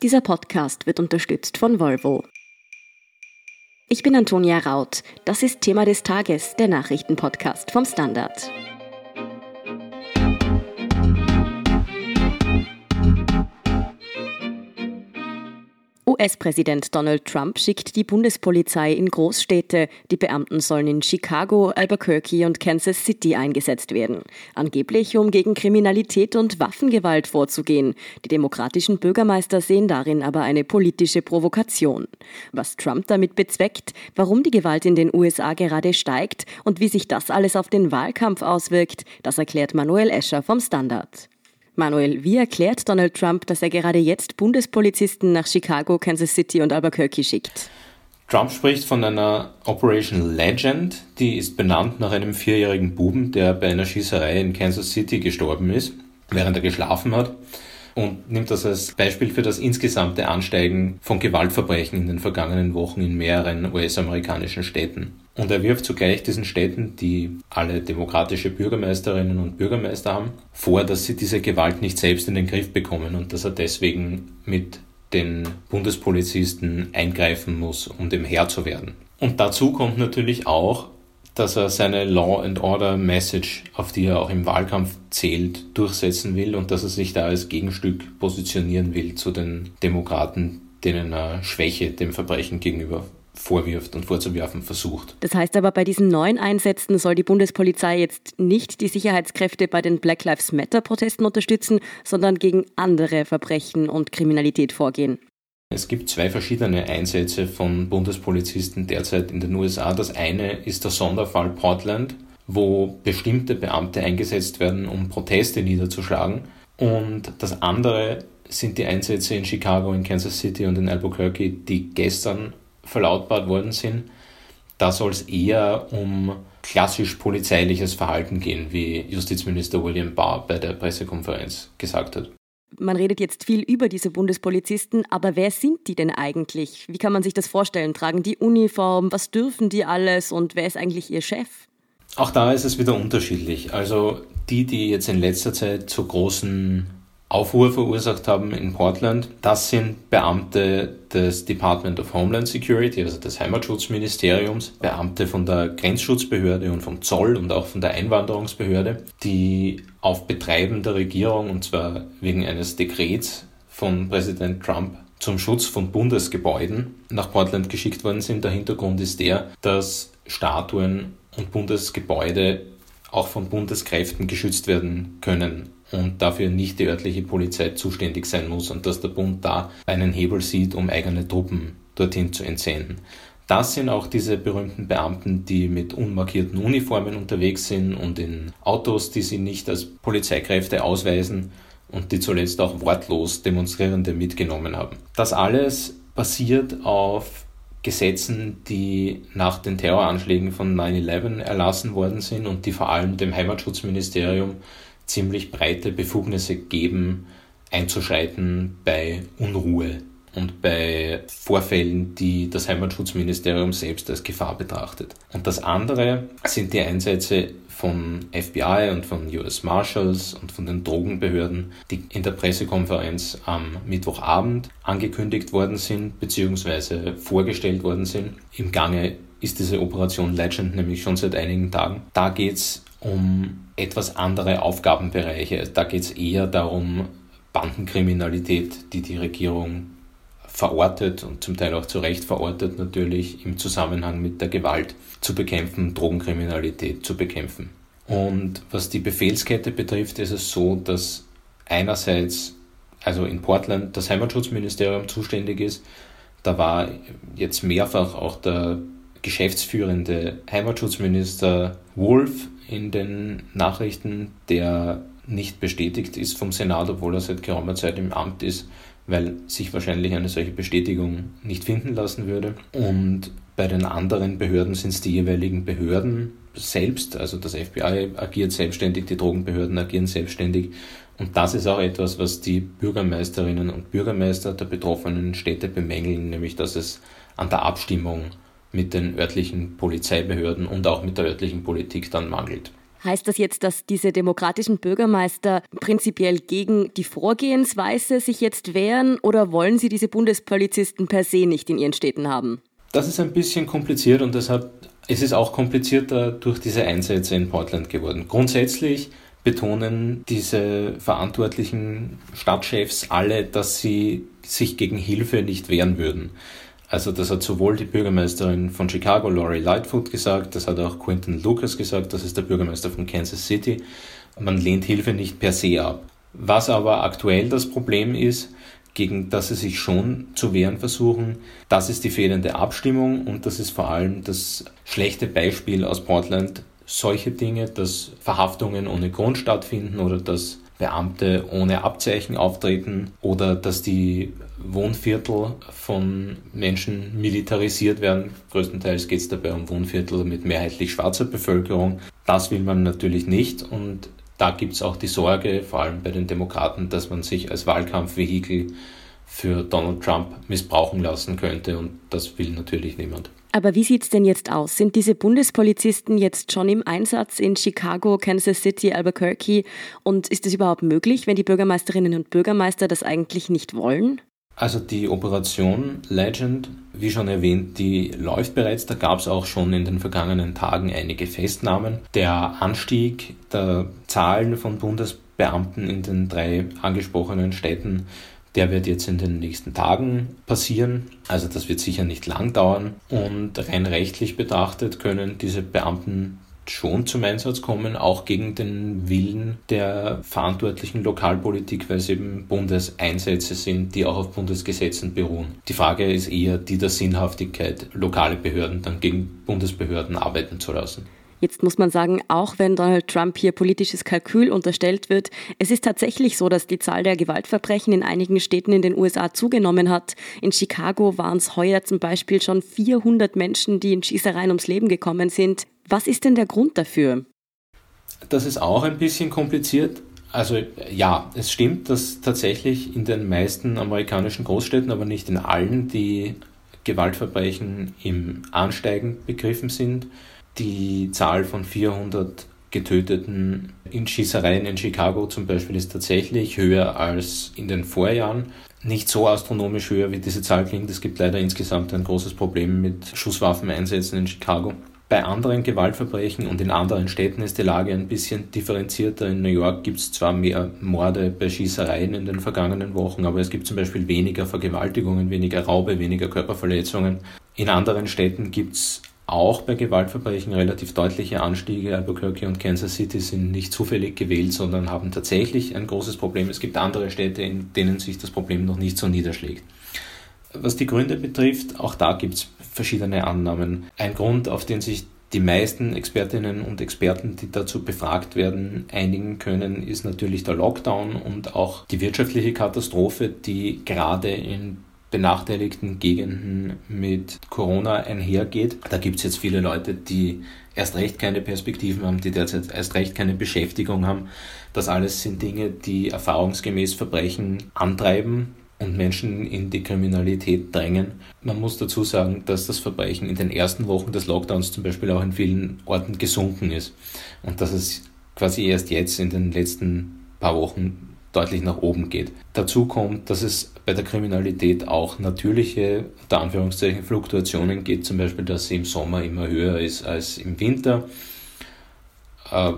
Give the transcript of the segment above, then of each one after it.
Dieser Podcast wird unterstützt von Volvo. Ich bin Antonia Raut. Das ist Thema des Tages, der Nachrichtenpodcast vom Standard. US-Präsident Donald Trump schickt die Bundespolizei in Großstädte. Die Beamten sollen in Chicago, Albuquerque und Kansas City eingesetzt werden. Angeblich, um gegen Kriminalität und Waffengewalt vorzugehen. Die demokratischen Bürgermeister sehen darin aber eine politische Provokation. Was Trump damit bezweckt, warum die Gewalt in den USA gerade steigt und wie sich das alles auf den Wahlkampf auswirkt, das erklärt Manuel Escher vom Standard. Manuel, wie erklärt Donald Trump, dass er gerade jetzt Bundespolizisten nach Chicago, Kansas City und Albuquerque schickt? Trump spricht von einer Operation Legend, die ist benannt nach einem vierjährigen Buben, der bei einer Schießerei in Kansas City gestorben ist, während er geschlafen hat und nimmt das als Beispiel für das insgesamte Ansteigen von Gewaltverbrechen in den vergangenen Wochen in mehreren US-amerikanischen Städten. Und er wirft zugleich diesen Städten, die alle demokratische Bürgermeisterinnen und Bürgermeister haben, vor, dass sie diese Gewalt nicht selbst in den Griff bekommen und dass er deswegen mit den Bundespolizisten eingreifen muss, um dem Herr zu werden. Und dazu kommt natürlich auch, dass er seine Law and Order Message, auf die er auch im Wahlkampf zählt, durchsetzen will und dass er sich da als Gegenstück positionieren will zu den Demokraten, denen er Schwäche dem Verbrechen gegenüber vorwirft und vorzuwerfen versucht. Das heißt aber, bei diesen neuen Einsätzen soll die Bundespolizei jetzt nicht die Sicherheitskräfte bei den Black Lives Matter-Protesten unterstützen, sondern gegen andere Verbrechen und Kriminalität vorgehen. Es gibt zwei verschiedene Einsätze von Bundespolizisten derzeit in den USA. Das eine ist der Sonderfall Portland, wo bestimmte Beamte eingesetzt werden, um Proteste niederzuschlagen. Und das andere sind die Einsätze in Chicago, in Kansas City und in Albuquerque, die gestern verlautbart worden sind. Da soll es eher um klassisch polizeiliches Verhalten gehen, wie Justizminister William Barr bei der Pressekonferenz gesagt hat. Man redet jetzt viel über diese Bundespolizisten, aber wer sind die denn eigentlich? Wie kann man sich das vorstellen? Tragen die Uniform? Was dürfen die alles? Und wer ist eigentlich ihr Chef? Auch da ist es wieder unterschiedlich. Also die, die jetzt in letzter Zeit zu großen Aufruhr verursacht haben in Portland. Das sind Beamte des Department of Homeland Security, also des Heimatschutzministeriums, Beamte von der Grenzschutzbehörde und vom Zoll und auch von der Einwanderungsbehörde, die auf Betreiben der Regierung, und zwar wegen eines Dekrets von Präsident Trump zum Schutz von Bundesgebäuden nach Portland geschickt worden sind. Der Hintergrund ist der, dass Statuen und Bundesgebäude auch von Bundeskräften geschützt werden können und dafür nicht die örtliche Polizei zuständig sein muss und dass der Bund da einen Hebel sieht, um eigene Truppen dorthin zu entsenden. Das sind auch diese berühmten Beamten, die mit unmarkierten Uniformen unterwegs sind und in Autos, die sie nicht als Polizeikräfte ausweisen und die zuletzt auch wortlos Demonstrierende mitgenommen haben. Das alles basiert auf Gesetzen, die nach den Terroranschlägen von 9-11 erlassen worden sind und die vor allem dem Heimatschutzministerium ziemlich breite Befugnisse geben, einzuschreiten bei Unruhe und bei Vorfällen, die das Heimatschutzministerium selbst als Gefahr betrachtet. Und das andere sind die Einsätze von FBI und von US Marshals und von den Drogenbehörden, die in der Pressekonferenz am Mittwochabend angekündigt worden sind bzw. vorgestellt worden sind. Im Gange ist diese Operation Legend nämlich schon seit einigen Tagen. Da geht es um etwas andere Aufgabenbereiche. Da geht es eher darum, Bandenkriminalität, die die Regierung verortet und zum Teil auch zu Recht verortet natürlich im Zusammenhang mit der Gewalt zu bekämpfen, Drogenkriminalität zu bekämpfen. Und was die Befehlskette betrifft, ist es so, dass einerseits, also in Portland, das Heimatschutzministerium zuständig ist. Da war jetzt mehrfach auch der geschäftsführende Heimatschutzminister Wolf in den Nachrichten, der nicht bestätigt ist vom Senat, obwohl er seit geraumer Zeit im Amt ist, weil sich wahrscheinlich eine solche Bestätigung nicht finden lassen würde. Und bei den anderen Behörden sind es die jeweiligen Behörden selbst, also das FBI agiert selbstständig, die Drogenbehörden agieren selbstständig. Und das ist auch etwas, was die Bürgermeisterinnen und Bürgermeister der betroffenen Städte bemängeln, nämlich dass es an der Abstimmung mit den örtlichen Polizeibehörden und auch mit der örtlichen Politik dann mangelt. Heißt das jetzt, dass diese demokratischen Bürgermeister prinzipiell gegen die Vorgehensweise sich jetzt wehren oder wollen sie diese Bundespolizisten per se nicht in ihren Städten haben? Das ist ein bisschen kompliziert und deshalb ist es auch komplizierter durch diese Einsätze in Portland geworden. Grundsätzlich betonen diese verantwortlichen Stadtchefs alle, dass sie sich gegen Hilfe nicht wehren würden. Also das hat sowohl die Bürgermeisterin von Chicago, Laurie Lightfoot, gesagt, das hat auch Quentin Lucas gesagt, das ist der Bürgermeister von Kansas City. Man lehnt Hilfe nicht per se ab. Was aber aktuell das Problem ist, gegen das sie sich schon zu wehren versuchen, das ist die fehlende Abstimmung und das ist vor allem das schlechte Beispiel aus Portland. Solche Dinge, dass Verhaftungen ohne Grund stattfinden oder dass Beamte ohne Abzeichen auftreten oder dass die Wohnviertel von Menschen militarisiert werden. Größtenteils geht es dabei um Wohnviertel mit mehrheitlich schwarzer Bevölkerung. Das will man natürlich nicht und da gibt es auch die Sorge, vor allem bei den Demokraten, dass man sich als Wahlkampfvehikel für Donald Trump missbrauchen lassen könnte und das will natürlich niemand. Aber wie sieht es denn jetzt aus? Sind diese Bundespolizisten jetzt schon im Einsatz in Chicago, Kansas City, Albuquerque? Und ist es überhaupt möglich, wenn die Bürgermeisterinnen und Bürgermeister das eigentlich nicht wollen? Also die Operation Legend, wie schon erwähnt, die läuft bereits. Da gab es auch schon in den vergangenen Tagen einige Festnahmen. Der Anstieg der Zahlen von Bundesbeamten in den drei angesprochenen Städten der wird jetzt in den nächsten Tagen passieren. Also das wird sicher nicht lang dauern. Und rein rechtlich betrachtet können diese Beamten schon zum Einsatz kommen, auch gegen den Willen der verantwortlichen Lokalpolitik, weil es eben Bundeseinsätze sind, die auch auf Bundesgesetzen beruhen. Die Frage ist eher die der Sinnhaftigkeit, lokale Behörden dann gegen Bundesbehörden arbeiten zu lassen. Jetzt muss man sagen, auch wenn Donald Trump hier politisches Kalkül unterstellt wird, es ist tatsächlich so, dass die Zahl der Gewaltverbrechen in einigen Städten in den USA zugenommen hat. In Chicago waren es heuer zum Beispiel schon 400 Menschen, die in Schießereien ums Leben gekommen sind. Was ist denn der Grund dafür? Das ist auch ein bisschen kompliziert. Also ja, es stimmt, dass tatsächlich in den meisten amerikanischen Großstädten, aber nicht in allen, die Gewaltverbrechen im Ansteigen begriffen sind die Zahl von 400 Getöteten in Schießereien in Chicago zum Beispiel ist tatsächlich höher als in den Vorjahren. Nicht so astronomisch höher, wie diese Zahl klingt. Es gibt leider insgesamt ein großes Problem mit Schusswaffeneinsätzen in Chicago. Bei anderen Gewaltverbrechen und in anderen Städten ist die Lage ein bisschen differenzierter. In New York gibt es zwar mehr Morde bei Schießereien in den vergangenen Wochen, aber es gibt zum Beispiel weniger Vergewaltigungen, weniger Raube, weniger Körperverletzungen. In anderen Städten gibt es auch bei Gewaltverbrechen relativ deutliche Anstiege. Albuquerque und Kansas City sind nicht zufällig gewählt, sondern haben tatsächlich ein großes Problem. Es gibt andere Städte, in denen sich das Problem noch nicht so niederschlägt. Was die Gründe betrifft, auch da gibt es verschiedene Annahmen. Ein Grund, auf den sich die meisten Expertinnen und Experten, die dazu befragt werden, einigen können, ist natürlich der Lockdown und auch die wirtschaftliche Katastrophe, die gerade in benachteiligten Gegenden mit Corona einhergeht. Da gibt es jetzt viele Leute, die erst recht keine Perspektiven haben, die derzeit erst recht keine Beschäftigung haben. Das alles sind Dinge, die erfahrungsgemäß Verbrechen antreiben und Menschen in die Kriminalität drängen. Man muss dazu sagen, dass das Verbrechen in den ersten Wochen des Lockdowns zum Beispiel auch in vielen Orten gesunken ist und dass es quasi erst jetzt in den letzten paar Wochen deutlich nach oben geht. Dazu kommt, dass es bei der Kriminalität auch natürliche, unter Anführungszeichen, Fluktuationen gibt, zum Beispiel, dass sie im Sommer immer höher ist als im Winter. Äh,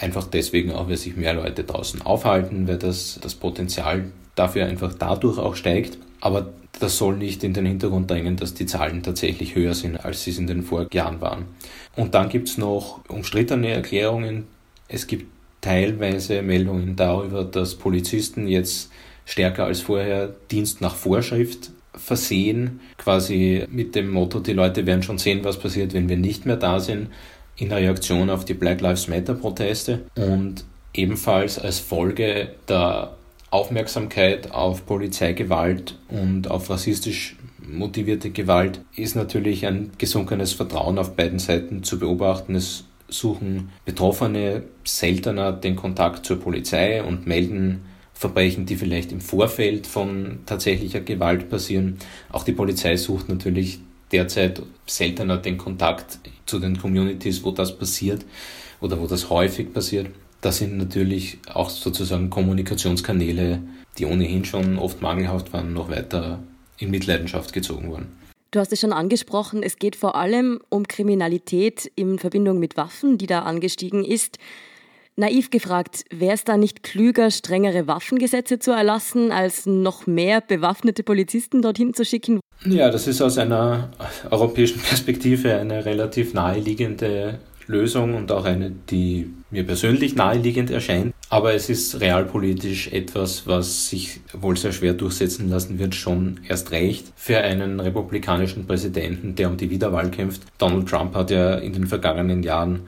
einfach deswegen auch, weil sich mehr Leute draußen aufhalten, weil das, das Potenzial dafür einfach dadurch auch steigt. Aber das soll nicht in den Hintergrund drängen, dass die Zahlen tatsächlich höher sind, als sie es in den Vorjahren waren. Und dann gibt es noch umstrittene Erklärungen. Es gibt teilweise Meldungen darüber, dass Polizisten jetzt stärker als vorher Dienst nach Vorschrift versehen, quasi mit dem Motto, die Leute werden schon sehen, was passiert, wenn wir nicht mehr da sind, in Reaktion auf die Black Lives Matter Proteste und ebenfalls als Folge der Aufmerksamkeit auf Polizeigewalt und auf rassistisch motivierte Gewalt ist natürlich ein gesunkenes Vertrauen auf beiden Seiten zu beobachten. Es suchen Betroffene seltener den Kontakt zur Polizei und melden Verbrechen, die vielleicht im Vorfeld von tatsächlicher Gewalt passieren. Auch die Polizei sucht natürlich derzeit seltener den Kontakt zu den Communities, wo das passiert, oder wo das häufig passiert, das sind natürlich auch sozusagen Kommunikationskanäle, die ohnehin schon oft mangelhaft waren, noch weiter in Mitleidenschaft gezogen worden. Du hast es schon angesprochen, es geht vor allem um Kriminalität in Verbindung mit Waffen, die da angestiegen ist. Naiv gefragt, wäre es da nicht klüger, strengere Waffengesetze zu erlassen, als noch mehr bewaffnete Polizisten dorthin zu schicken? Ja, das ist aus einer europäischen Perspektive eine relativ naheliegende Lösung und auch eine, die mir persönlich naheliegend erscheint. Aber es ist realpolitisch etwas, was sich wohl sehr schwer durchsetzen lassen wird, schon erst recht für einen republikanischen Präsidenten, der um die Wiederwahl kämpft. Donald Trump hat ja in den vergangenen Jahren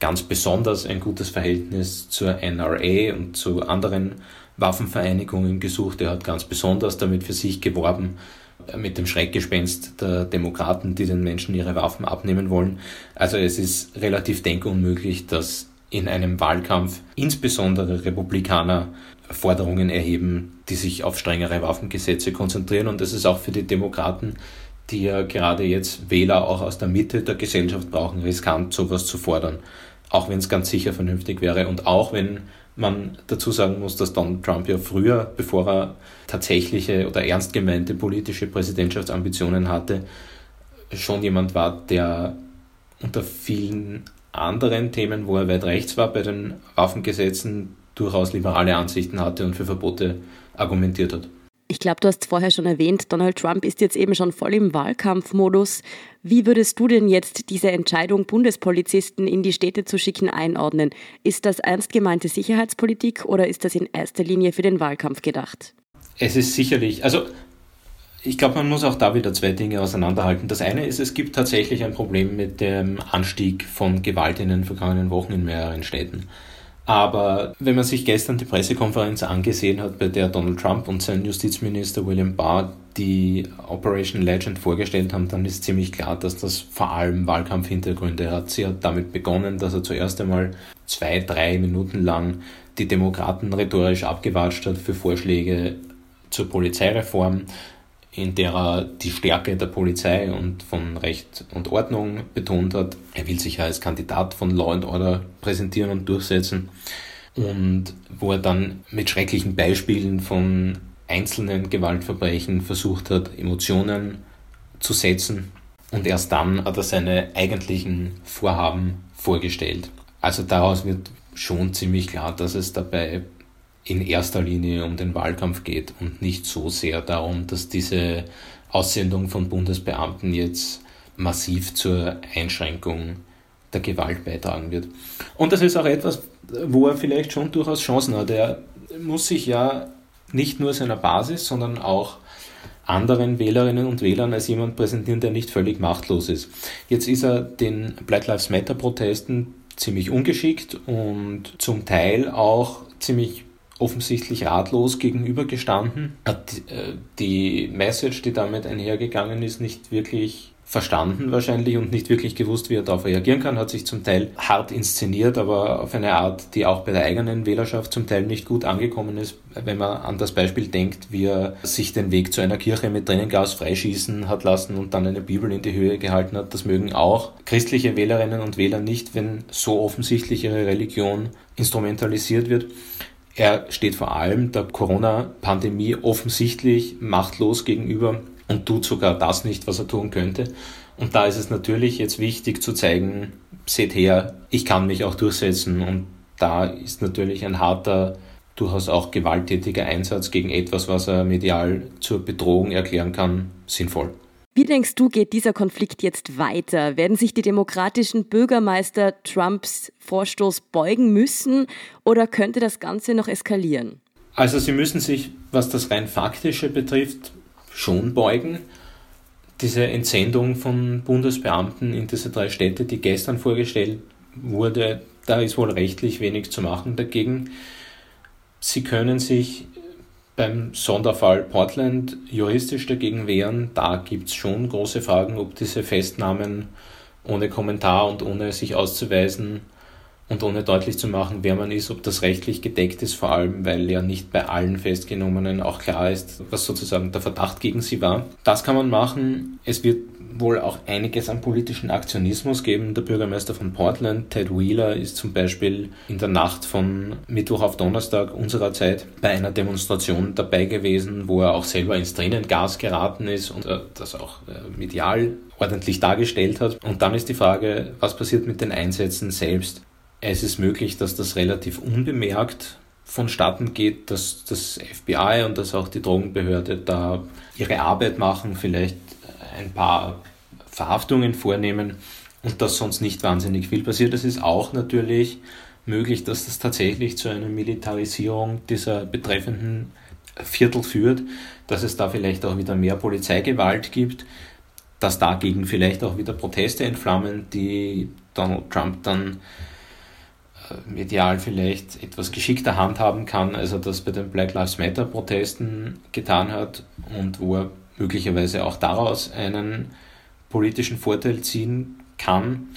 ganz besonders ein gutes Verhältnis zur NRA und zu anderen Waffenvereinigungen gesucht. Er hat ganz besonders damit für sich geworben, mit dem Schreckgespenst der Demokraten, die den Menschen ihre Waffen abnehmen wollen. Also es ist relativ denkunmöglich, dass in einem Wahlkampf insbesondere Republikaner Forderungen erheben, die sich auf strengere Waffengesetze konzentrieren. Und das ist auch für die Demokraten, die ja gerade jetzt Wähler auch aus der Mitte der Gesellschaft brauchen, riskant, sowas zu fordern auch wenn es ganz sicher vernünftig wäre und auch wenn man dazu sagen muss, dass Donald Trump ja früher, bevor er tatsächliche oder ernst gemeinte politische Präsidentschaftsambitionen hatte, schon jemand war, der unter vielen anderen Themen, wo er weit rechts war, bei den Waffengesetzen durchaus liberale Ansichten hatte und für Verbote argumentiert hat. Ich glaube, du hast vorher schon erwähnt, Donald Trump ist jetzt eben schon voll im Wahlkampfmodus. Wie würdest du denn jetzt diese Entscheidung, Bundespolizisten in die Städte zu schicken, einordnen? Ist das ernst gemeinte Sicherheitspolitik oder ist das in erster Linie für den Wahlkampf gedacht? Es ist sicherlich, also ich glaube, man muss auch da wieder zwei Dinge auseinanderhalten. Das eine ist, es gibt tatsächlich ein Problem mit dem Anstieg von Gewalt in den vergangenen Wochen in mehreren Städten. Aber wenn man sich gestern die Pressekonferenz angesehen hat, bei der Donald Trump und sein Justizminister William Barr die Operation Legend vorgestellt haben, dann ist ziemlich klar, dass das vor allem Wahlkampfhintergründe hat. Sie hat damit begonnen, dass er zuerst einmal zwei, drei Minuten lang die Demokraten rhetorisch abgewatscht hat für Vorschläge zur Polizeireform in der er die Stärke der Polizei und von Recht und Ordnung betont hat. Er will sich als Kandidat von Law and Order präsentieren und durchsetzen. Und wo er dann mit schrecklichen Beispielen von einzelnen Gewaltverbrechen versucht hat, Emotionen zu setzen. Und erst dann hat er seine eigentlichen Vorhaben vorgestellt. Also daraus wird schon ziemlich klar, dass es dabei in erster Linie um den Wahlkampf geht und nicht so sehr darum, dass diese Aussendung von Bundesbeamten jetzt massiv zur Einschränkung der Gewalt beitragen wird. Und das ist auch etwas, wo er vielleicht schon durchaus Chancen hat. Er muss sich ja nicht nur seiner Basis, sondern auch anderen Wählerinnen und Wählern als jemand präsentieren, der nicht völlig machtlos ist. Jetzt ist er den Black Lives Matter Protesten ziemlich ungeschickt und zum Teil auch ziemlich offensichtlich ratlos gegenübergestanden, hat äh, die Message, die damit einhergegangen ist, nicht wirklich verstanden wahrscheinlich und nicht wirklich gewusst, wie er darauf reagieren kann, hat sich zum Teil hart inszeniert, aber auf eine Art, die auch bei der eigenen Wählerschaft zum Teil nicht gut angekommen ist, wenn man an das Beispiel denkt, wie er sich den Weg zu einer Kirche mit Tränengas freischießen hat lassen und dann eine Bibel in die Höhe gehalten hat. Das mögen auch christliche Wählerinnen und Wähler nicht, wenn so offensichtlich ihre Religion instrumentalisiert wird. Er steht vor allem der Corona-Pandemie offensichtlich machtlos gegenüber und tut sogar das nicht, was er tun könnte. Und da ist es natürlich jetzt wichtig zu zeigen, seht her, ich kann mich auch durchsetzen. Und da ist natürlich ein harter, durchaus auch gewalttätiger Einsatz gegen etwas, was er medial zur Bedrohung erklären kann, sinnvoll. Wie denkst du, geht dieser Konflikt jetzt weiter? Werden sich die demokratischen Bürgermeister Trumps Vorstoß beugen müssen oder könnte das Ganze noch eskalieren? Also sie müssen sich, was das rein faktische betrifft, schon beugen. Diese Entsendung von Bundesbeamten in diese drei Städte, die gestern vorgestellt wurde, da ist wohl rechtlich wenig zu machen dagegen. Sie können sich beim Sonderfall Portland juristisch dagegen wehren. Da gibt es schon große Fragen, ob diese Festnahmen ohne Kommentar und ohne sich auszuweisen und ohne deutlich zu machen, wer man ist, ob das rechtlich gedeckt ist, vor allem weil ja nicht bei allen Festgenommenen auch klar ist, was sozusagen der Verdacht gegen sie war. Das kann man machen. Es wird wohl auch einiges an politischen Aktionismus geben. Der Bürgermeister von Portland, Ted Wheeler, ist zum Beispiel in der Nacht von Mittwoch auf Donnerstag unserer Zeit bei einer Demonstration dabei gewesen, wo er auch selber ins Tränengas geraten ist und das auch äh, medial ordentlich dargestellt hat. Und dann ist die Frage, was passiert mit den Einsätzen selbst? Es ist möglich, dass das relativ unbemerkt vonstatten geht, dass das FBI und dass auch die Drogenbehörde da ihre Arbeit machen, vielleicht ein paar Verhaftungen vornehmen und dass sonst nicht wahnsinnig viel passiert. Es ist auch natürlich möglich, dass das tatsächlich zu einer Militarisierung dieser betreffenden Viertel führt, dass es da vielleicht auch wieder mehr Polizeigewalt gibt, dass dagegen vielleicht auch wieder Proteste entflammen, die Donald Trump dann äh, medial vielleicht etwas geschickter handhaben kann, als er das bei den Black Lives Matter Protesten getan hat und wo er möglicherweise auch daraus einen politischen Vorteil ziehen kann.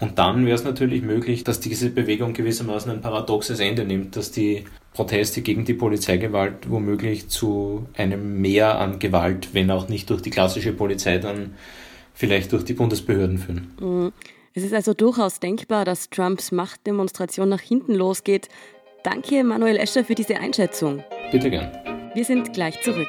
Und dann wäre es natürlich möglich, dass diese Bewegung gewissermaßen ein paradoxes Ende nimmt, dass die Proteste gegen die Polizeigewalt womöglich zu einem Mehr an Gewalt, wenn auch nicht durch die klassische Polizei, dann vielleicht durch die Bundesbehörden führen. Mhm. Es ist also durchaus denkbar, dass Trumps Machtdemonstration nach hinten losgeht. Danke, Manuel Escher, für diese Einschätzung. Bitte gern. Wir sind gleich zurück.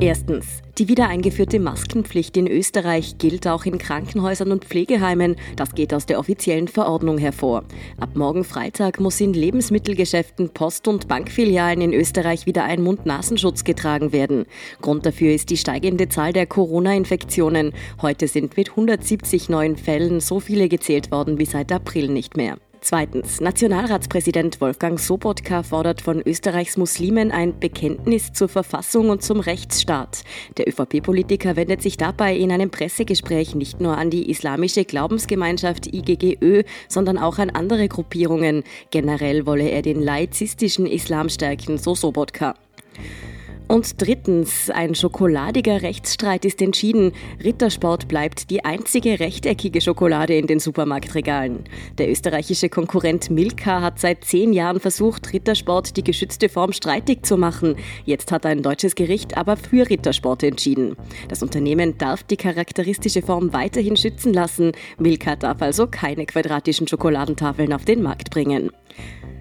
Erstens. Die wieder eingeführte Maskenpflicht in Österreich gilt auch in Krankenhäusern und Pflegeheimen. Das geht aus der offiziellen Verordnung hervor. Ab morgen Freitag muss in Lebensmittelgeschäften, Post- und Bankfilialen in Österreich wieder ein Mund-Nasenschutz getragen werden. Grund dafür ist die steigende Zahl der Corona-Infektionen. Heute sind mit 170 neuen Fällen so viele gezählt worden wie seit April nicht mehr. Zweitens. Nationalratspräsident Wolfgang Sobotka fordert von Österreichs Muslimen ein Bekenntnis zur Verfassung und zum Rechtsstaat. Der ÖVP-Politiker wendet sich dabei in einem Pressegespräch nicht nur an die islamische Glaubensgemeinschaft IGGÖ, sondern auch an andere Gruppierungen. Generell wolle er den laizistischen Islam stärken, so Sobotka. Und drittens, ein schokoladiger Rechtsstreit ist entschieden. Rittersport bleibt die einzige rechteckige Schokolade in den Supermarktregalen. Der österreichische Konkurrent Milka hat seit zehn Jahren versucht, Rittersport die geschützte Form streitig zu machen. Jetzt hat ein deutsches Gericht aber für Rittersport entschieden. Das Unternehmen darf die charakteristische Form weiterhin schützen lassen. Milka darf also keine quadratischen Schokoladentafeln auf den Markt bringen.